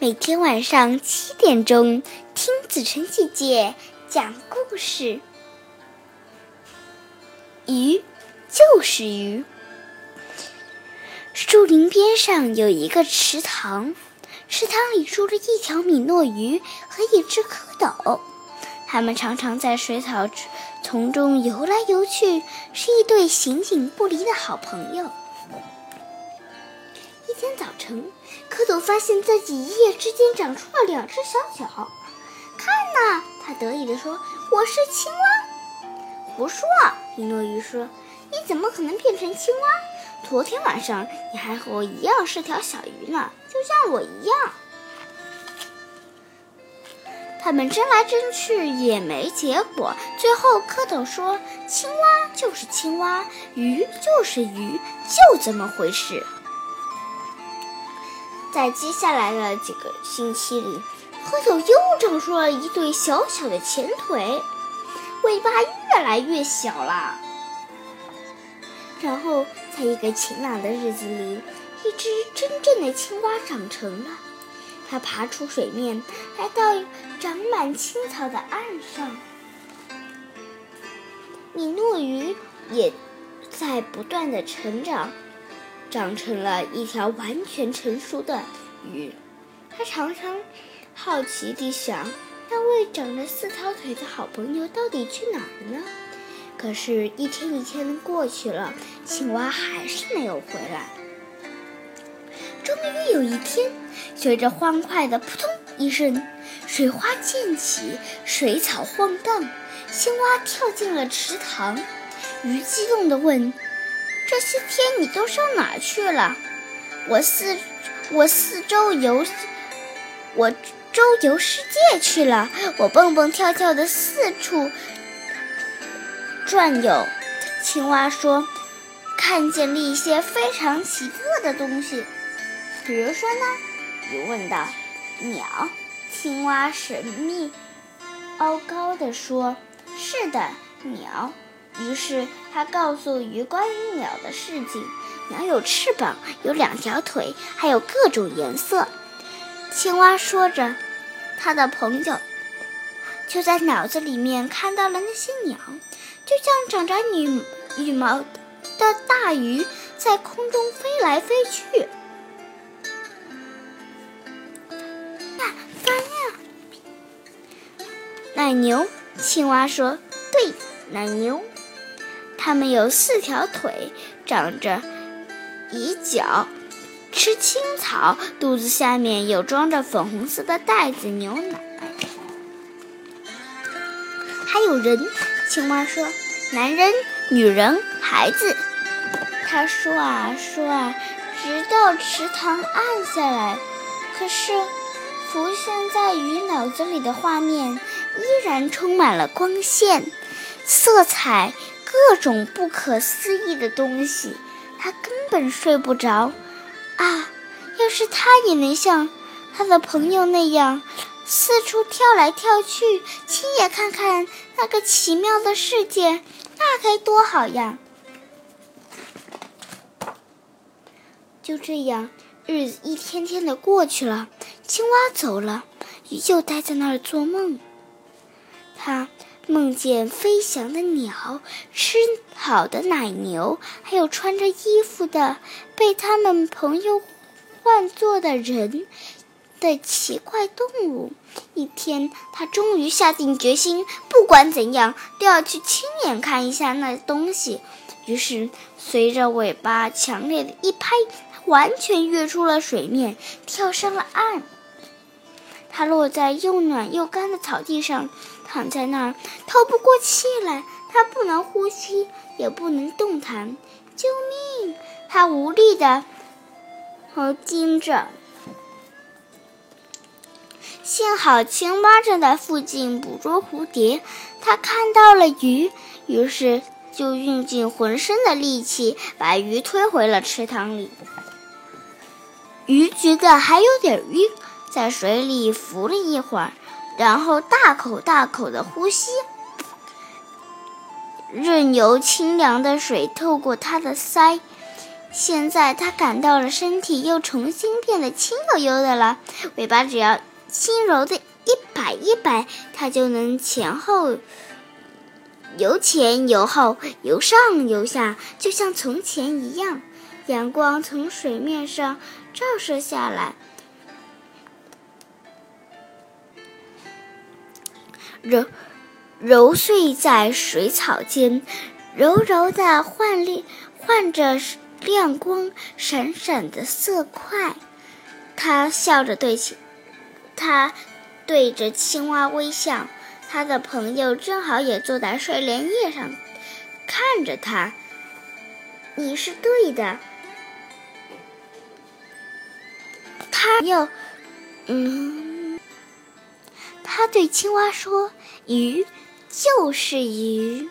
每天晚上七点钟，听子晨姐姐讲故事。鱼就是鱼。树林边上有一个池塘，池塘里住着一条米诺鱼和一只蝌蚪，它们常常在水草丛中游来游去，是一对形影不离的好朋友。一天早晨，蝌蚪发现自己一夜之间长出了两只小脚。看呐，他得意地说：“我是青蛙。”胡说！米诺鱼说：“你怎么可能变成青蛙？昨天晚上你还和我一样是条小鱼呢，就像我一样。”他们争来争去也没结果。最后，蝌蚪说：“青蛙就是青蛙，鱼就是鱼，就这么回事。”在接下来的几个星期里，蝌蚪又长出了一对小小的前腿，尾巴越来越小了。然后，在一个晴朗的日子里，一只真正的青蛙长成了。它爬出水面，来到长满青草的岸上。米诺鱼也在不断的成长。长成了一条完全成熟的鱼，他常常好奇地想：那位长着四条腿的好朋友到底去哪儿呢？可是，一天一天过去了，青蛙还是没有回来。终于有一天，随着欢快的扑通一声，水花溅起，水草晃荡，青蛙跳进了池塘。鱼激动地问。这些天你都上哪儿去了？我四我四周游，我周游世界去了。我蹦蹦跳跳的四处转悠。青蛙说：“看见了一些非常奇特的东西，比如说呢？”鱼问道。鸟。青蛙神秘高高的说：“是的，鸟。”于是他告诉鱼关于鸟的事情：鸟有翅膀，有两条腿，还有各种颜色。青蛙说着，他的朋友就在脑子里面看到了那些鸟，就像长着羽羽毛的大鱼在空中飞来飞去。啊，翻呀！奶牛，青蛙说：“对，奶牛。”它们有四条腿，长着蚁脚，吃青草，肚子下面有装着粉红色的袋子牛奶。还有人，青蛙说：“男人、女人、孩子。”他说啊说啊，直到池塘暗下来。可是，浮现在鱼脑子里的画面依然充满了光线、色彩。各种不可思议的东西，他根本睡不着。啊，要是他也能像他的朋友那样四处跳来跳去，亲眼看看那个奇妙的世界，那该多好呀！就这样，日子一天天的过去了，青蛙走了，鱼就待在那儿做梦。他。梦见飞翔的鸟，吃好的奶牛，还有穿着衣服的被他们朋友唤作的人的奇怪动物。一天，他终于下定决心，不管怎样都要去亲眼看一下那东西。于是，随着尾巴强烈的一拍，他完全跃出了水面，跳上了岸。他落在又暖又干的草地上。躺在那儿透不过气来，他不能呼吸，也不能动弹。救命！他无力的和惊着。幸好青蛙正在附近捕捉蝴蝶，他看到了鱼，于是就用尽浑身的力气把鱼推回了池塘里。鱼觉得还有点晕，在水里浮了一会儿。然后大口大口的呼吸，任由清凉的水透过他的腮，现在它感到了身体又重新变得轻悠悠的了，尾巴只要轻柔的一摆一摆，它就能前后由前由后、由上由下，就像从前一样。阳光从水面上照射下来，揉揉碎在水草间，柔柔的换亮换着。亮光闪闪的色块，他笑着对青，他对着青蛙微笑。他的朋友正好也坐在睡莲叶上，看着他。你是对的。他又，嗯，他对青蛙说：“鱼就是鱼。”